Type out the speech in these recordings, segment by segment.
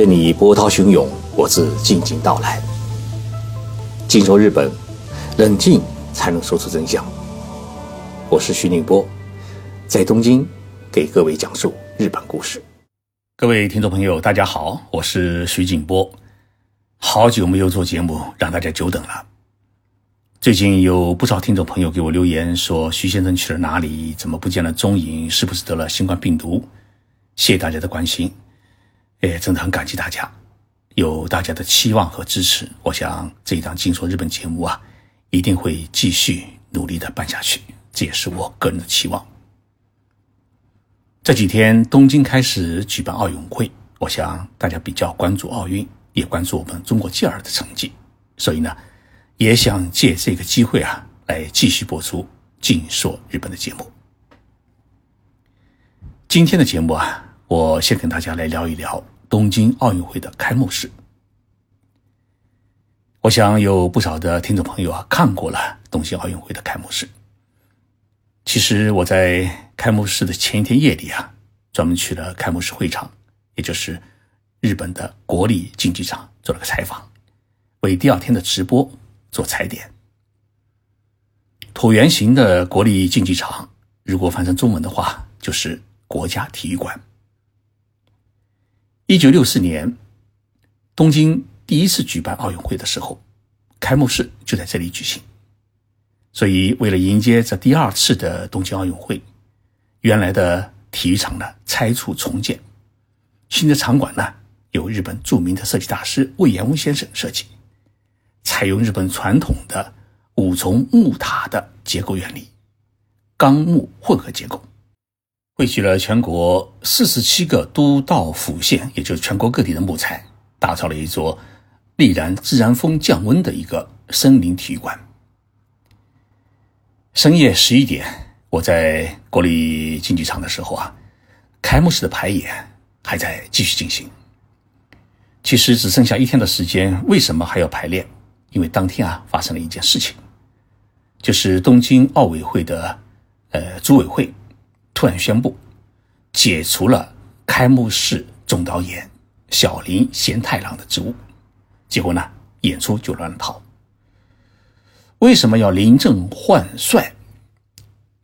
任你波涛汹涌，我自静静到来。静说日本，冷静才能说出真相。我是徐宁波，在东京给各位讲述日本故事。各位听众朋友，大家好，我是徐景波。好久没有做节目，让大家久等了。最近有不少听众朋友给我留言说，徐先生去了哪里？怎么不见了踪影？是不是得了新冠病毒？谢谢大家的关心。也，真的很感激大家，有大家的期望和支持，我想这一档《金说日本》节目啊，一定会继续努力的办下去，这也是我个人的期望。这几天东京开始举办奥运会，我想大家比较关注奥运，也关注我们中国健儿的成绩，所以呢，也想借这个机会啊，来继续播出《金说日本》的节目。今天的节目啊。我先跟大家来聊一聊东京奥运会的开幕式。我想有不少的听众朋友啊看过了东京奥运会的开幕式。其实我在开幕式的前一天夜里啊，专门去了开幕式会场，也就是日本的国立竞技场做了个采访，为第二天的直播做踩点。椭圆形的国立竞技场，如果翻成中文的话，就是国家体育馆。一九六四年，东京第一次举办奥运会的时候，开幕式就在这里举行。所以，为了迎接这第二次的东京奥运会，原来的体育场呢拆除重建，新的场馆呢由日本著名的设计大师魏延翁先生设计，采用日本传统的五重木塔的结构原理，钢木混合结构。汇聚了全国四十七个都道府县，也就是全国各地的木材，打造了一座力燃自然风降温的一个森林体育馆。深夜十一点，我在国立竞技场的时候啊，开幕式的排演还在继续进行。其实只剩下一天的时间，为什么还要排练？因为当天啊发生了一件事情，就是东京奥委会的呃组委会。突然宣布解除了开幕式总导演小林贤太郎的职务，结果呢，演出就乱了套。为什么要临阵换帅？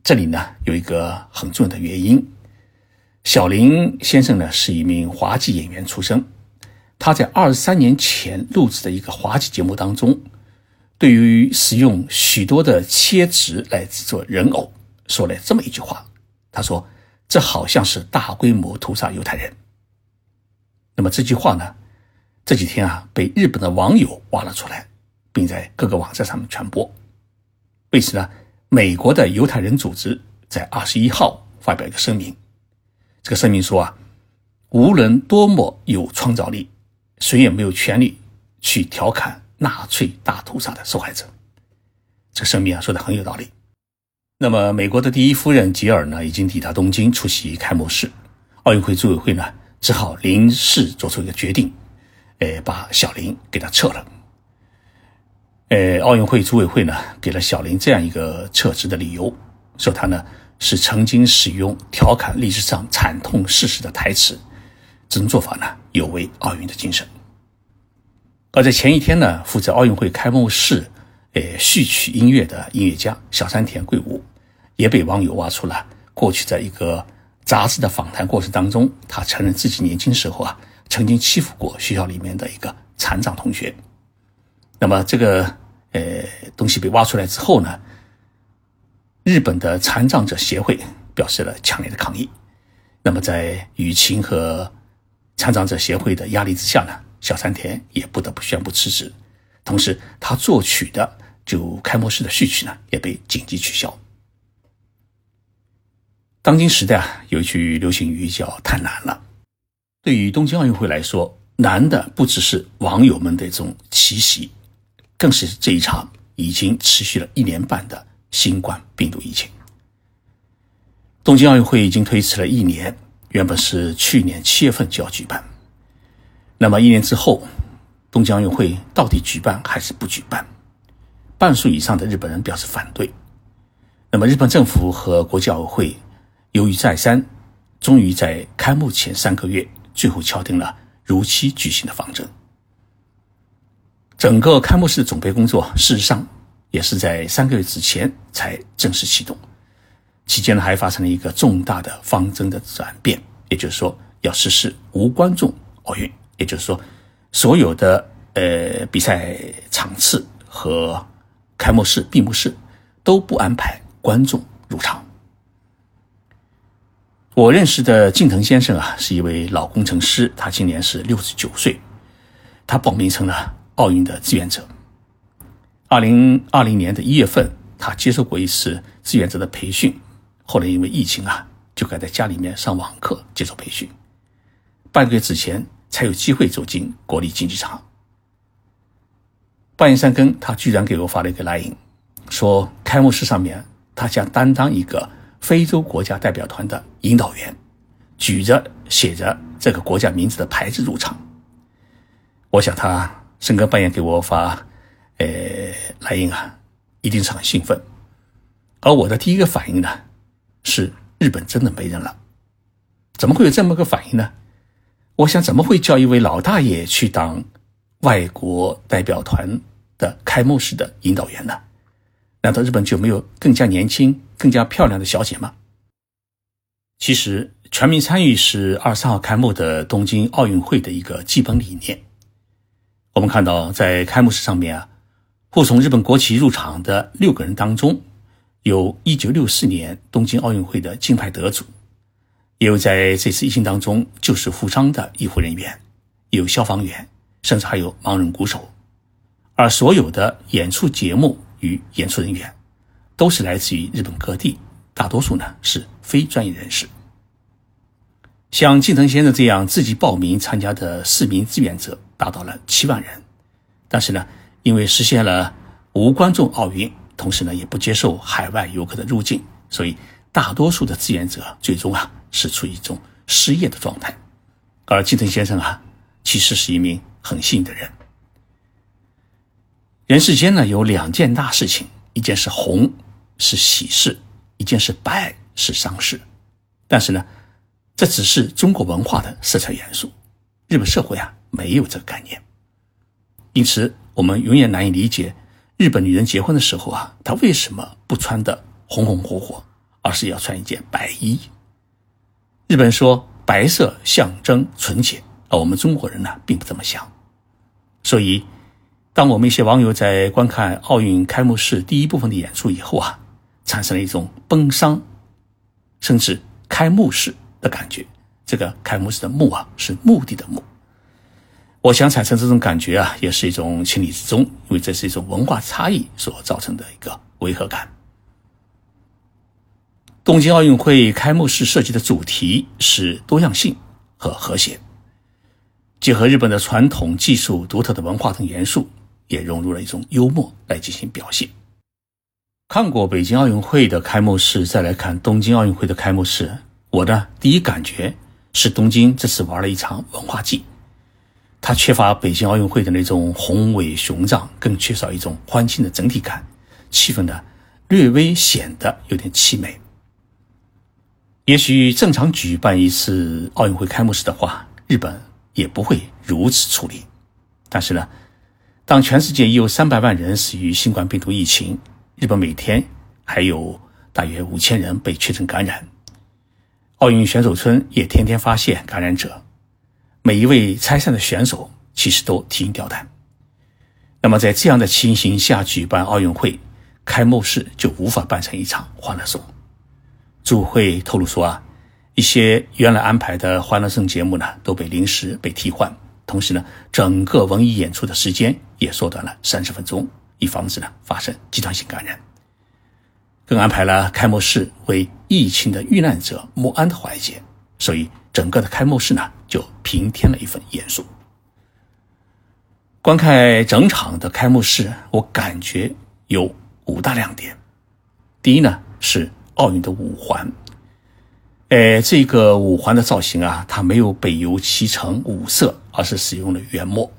这里呢有一个很重要的原因。小林先生呢是一名滑稽演员出身，他在二十三年前录制的一个滑稽节目当中，对于使用许多的切纸来制作人偶，说了这么一句话。他说：“这好像是大规模屠杀犹太人。”那么这句话呢？这几天啊，被日本的网友挖了出来，并在各个网站上面传播。为此呢，美国的犹太人组织在二十一号发表一个声明。这个声明说啊，无论多么有创造力，谁也没有权利去调侃纳粹大屠杀的受害者。这个声明啊，说的很有道理。那么，美国的第一夫人吉尔呢，已经抵达东京出席开幕式。奥运会组委会呢，只好临时做出一个决定，呃，把小林给他撤了。呃，奥运会组委会呢，给了小林这样一个撤职的理由，说他呢是曾经使用调侃历史上惨痛事实的台词，这种做法呢有违奥运的精神。而在前一天呢，负责奥运会开幕式。呃，序曲音乐的音乐家小山田贵吾，也被网友挖出了过去在一个杂志的访谈过程当中，他承认自己年轻时候啊，曾经欺负过学校里面的一个残障同学。那么这个呃东西被挖出来之后呢，日本的残障者协会表示了强烈的抗议。那么在雨晴和残障者协会的压力之下呢，小山田也不得不宣布辞职，同时他作曲的。就开幕式的序曲呢，也被紧急取消。当今时代啊，有一句流行语叫“太难了”。对于东京奥运会来说，难的不只是网友们的这种奇袭，更是这一场已经持续了一年半的新冠病毒疫情。东京奥运会已经推迟了一年，原本是去年七月份就要举办。那么一年之后，东京奥运会到底举办还是不举办？半数以上的日本人表示反对。那么，日本政府和国际奥委会犹豫再三，终于在开幕前三个月，最后敲定了如期举行的方针。整个开幕式的准备工作，事实上也是在三个月之前才正式启动。期间呢，还发生了一个重大的方针的转变，也就是说，要实施无观众奥运，也就是说，所有的呃比赛场次和开幕式、闭幕式都不安排观众入场。我认识的近藤先生啊，是一位老工程师，他今年是六十九岁，他报名成了奥运的志愿者。二零二零年的一月份，他接受过一次志愿者的培训。后来因为疫情啊，就改在家里面上网课接受培训。半个月之前才有机会走进国立竞技场。半夜三更，他居然给我发了一个来信，说开幕式上面他将担当一个非洲国家代表团的引导员，举着写着这个国家名字的牌子入场。我想他深更半夜给我发，呃，来信啊，一定是很兴奋。而我的第一个反应呢？是日本真的没人了？怎么会有这么个反应呢？我想，怎么会叫一位老大爷去当外国代表团的开幕式的引导员呢？难道日本就没有更加年轻、更加漂亮的小姐吗？其实，全民参与是二十三号开幕的东京奥运会的一个基本理念。我们看到，在开幕式上面啊，护送日本国旗入场的六个人当中。有1964年东京奥运会的金牌得主，也有在这次疫情当中救死扶伤的医护人员，有消防员，甚至还有盲人鼓手。而所有的演出节目与演出人员，都是来自于日本各地，大多数呢是非专业人士。像近藤先生这样自己报名参加的市民志愿者达到了七万人，但是呢，因为实现了无观众奥运。同时呢，也不接受海外游客的入境，所以大多数的志愿者最终啊是处于一种失业的状态。而近藤先生啊，其实是一名很幸运的人。人世间呢有两件大事情，一件是红是喜事，一件是白是丧事。但是呢，这只是中国文化的色彩元素，日本社会啊没有这个概念，因此我们永远难以理解。日本女人结婚的时候啊，她为什么不穿的红红火火，而是要穿一件白衣？日本说白色象征纯洁，而我们中国人呢，并不这么想。所以，当我们一些网友在观看奥运开幕式第一部分的演出以后啊，产生了一种悲伤，甚至开幕式的感觉。这个开幕式的“幕”啊，是目的的“目”。我想产生这种感觉啊，也是一种情理之中，因为这是一种文化差异所造成的一个违和感。东京奥运会开幕式设计的主题是多样性和和谐，结合日本的传统技术、独特的文化等元素，也融入了一种幽默来进行表现。看过北京奥运会的开幕式，再来看东京奥运会的开幕式，我的第一感觉是东京这次玩了一场文化祭。它缺乏北京奥运会的那种宏伟雄壮，更缺少一种欢庆的整体感，气氛呢略微显得有点凄美。也许正常举办一次奥运会开幕式的话，日本也不会如此处理。但是呢，当全世界已有三百万人死于新冠病毒疫情，日本每天还有大约五千人被确诊感染，奥运选手村也天天发现感染者。每一位参赛的选手其实都提心吊胆。那么在这样的情形下举办奥运会开幕式，就无法办成一场欢乐颂。组会透露说啊，一些原来安排的欢乐颂节目呢，都被临时被替换，同时呢，整个文艺演出的时间也缩短了三十分钟，以防止呢发生集团性感染。更安排了开幕式为疫情的遇难者默哀的环节，所以。整个的开幕式呢，就平添了一份严肃。观看整场的开幕式，我感觉有五大亮点。第一呢，是奥运的五环。呃，这个五环的造型啊，它没有北油漆成五色，而是使用了原木。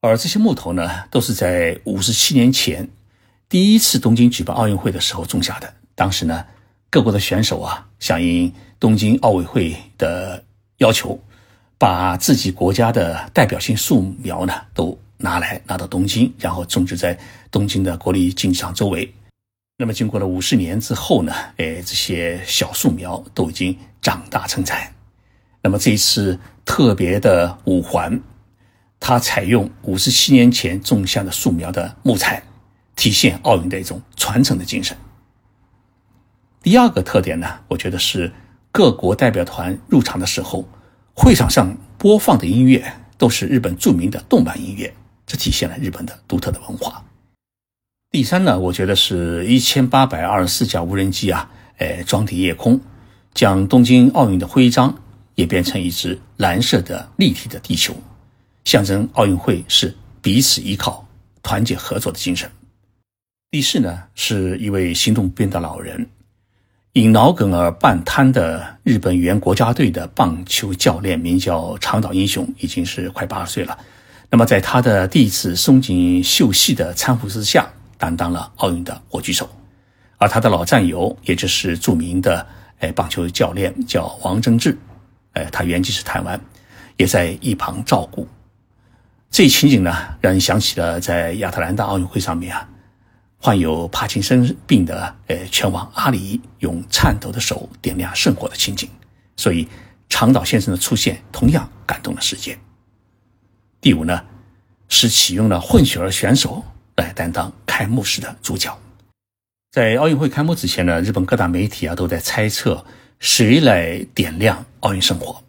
而这些木头呢，都是在五十七年前第一次东京举办奥运会的时候种下的。当时呢，各国的选手啊，响应。东京奥委会的要求，把自己国家的代表性树苗呢都拿来拿到东京，然后种植在东京的国立竞技场周围。那么经过了五十年之后呢，哎，这些小树苗都已经长大成材。那么这一次特别的五环，它采用五十七年前种下的树苗的木材，体现奥运的一种传承的精神。第二个特点呢，我觉得是各国代表团入场的时候。会场上播放的音乐都是日本著名的动漫音乐，这体现了日本的独特的文化。第三呢，我觉得是一千八百二十四架无人机啊，哎，装抵夜空，将东京奥运的徽章也变成一只蓝色的立体的地球，象征奥运会是彼此依靠、团结合作的精神。第四呢，是一位行动变的老人。因脑梗而半瘫的日本原国家队的棒球教练名叫长岛英雄，已经是快八十岁了。那么，在他的弟子松井秀喜的搀扶之下，担当了奥运的火炬手。而他的老战友，也就是著名的哎棒球教练叫王贞治，哎，他原籍是台湾，也在一旁照顾。这一情景呢，让人想起了在亚特兰大奥运会上面啊。患有帕金森病的呃拳王阿里用颤抖的手点亮圣火的情景，所以长岛先生的出现同样感动了世界。第五呢，是启用了混血儿选手来担当开幕式的主角。在奥运会开幕之前呢，日本各大媒体啊都在猜测谁来点亮奥运圣火。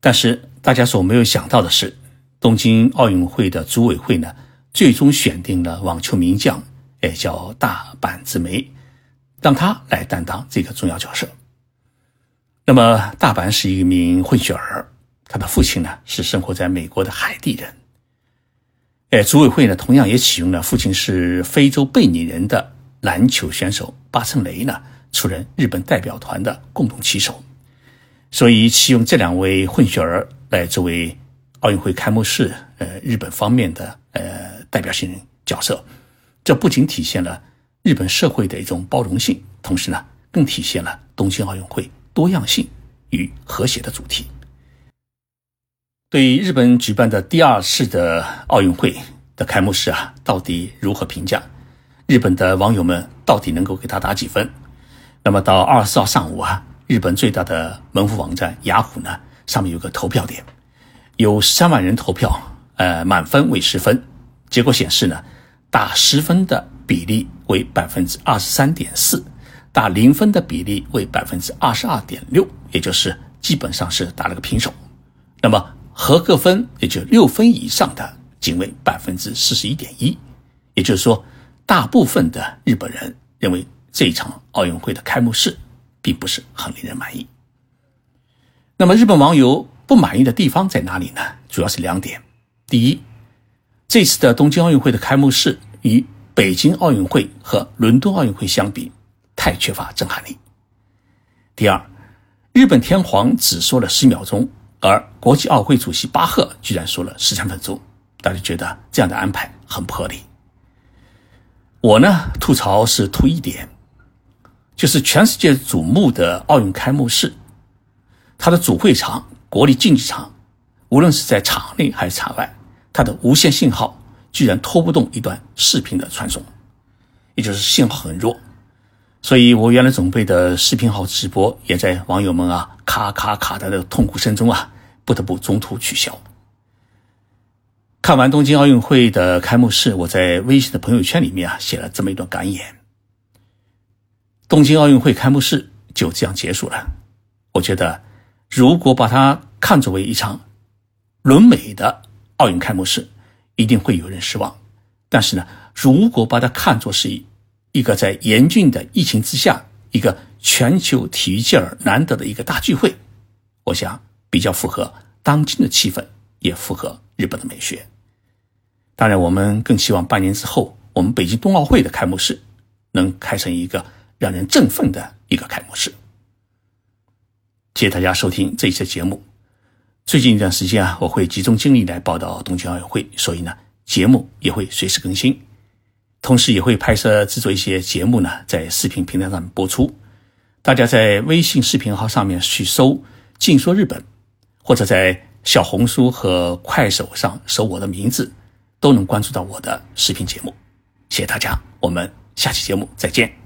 但是大家所没有想到的是，东京奥运会的组委会呢，最终选定了网球名将。也叫大阪直美，让他来担当这个重要角色。那么，大阪是一名混血儿，他的父亲呢是生活在美国的海地人。哎，组委会呢同样也启用了父亲是非洲贝尼人的篮球选手巴称雷呢出任日本代表团的共同旗手，所以启用这两位混血儿来作为奥运会开幕式呃日本方面的呃代表性角色。这不仅体现了日本社会的一种包容性，同时呢，更体现了东京奥运会多样性与和谐的主题。对日本举办的第二次的奥运会的开幕式啊，到底如何评价？日本的网友们到底能够给他打几分？那么到二十四号上午啊，日本最大的门户网站雅虎呢，上面有个投票点，有三万人投票，呃，满分为十分，结果显示呢。打十分的比例为百分之二十三点四，打零分的比例为百分之二十二点六，也就是基本上是打了个平手。那么合格分也就六分以上的仅为百分之四十一点一，也就是说，大部分的日本人认为这一场奥运会的开幕式并不是很令人满意。那么日本网友不满意的地方在哪里呢？主要是两点，第一。这次的东京奥运会的开幕式与北京奥运会和伦敦奥运会相比，太缺乏震撼力。第二，日本天皇只说了十秒钟，而国际奥会主席巴赫居然说了十三分钟，大家觉得这样的安排很不合理。我呢，吐槽是吐一点，就是全世界瞩目的奥运开幕式，它的主会场国立竞技场，无论是在场内还是场外。它的无线信号居然拖不动一段视频的传送，也就是信号很弱，所以我原来准备的视频号直播也在网友们啊咔咔咔的痛苦声中啊，不得不中途取消。看完东京奥运会的开幕式，我在微信的朋友圈里面啊写了这么一段感言：东京奥运会开幕式就这样结束了。我觉得，如果把它看作为一场伦美的。奥运开幕式一定会有人失望，但是呢，如果把它看作是一一个在严峻的疫情之下，一个全球体育界儿难得的一个大聚会，我想比较符合当今的气氛，也符合日本的美学。当然，我们更希望半年之后，我们北京冬奥会的开幕式能开成一个让人振奋的一个开幕式。谢谢大家收听这一期节目。最近一段时间啊，我会集中精力来报道东京奥运会，所以呢，节目也会随时更新，同时也会拍摄制作一些节目呢，在视频平台上播出。大家在微信视频号上面去搜“静说日本”，或者在小红书和快手上搜我的名字，都能关注到我的视频节目。谢谢大家，我们下期节目再见。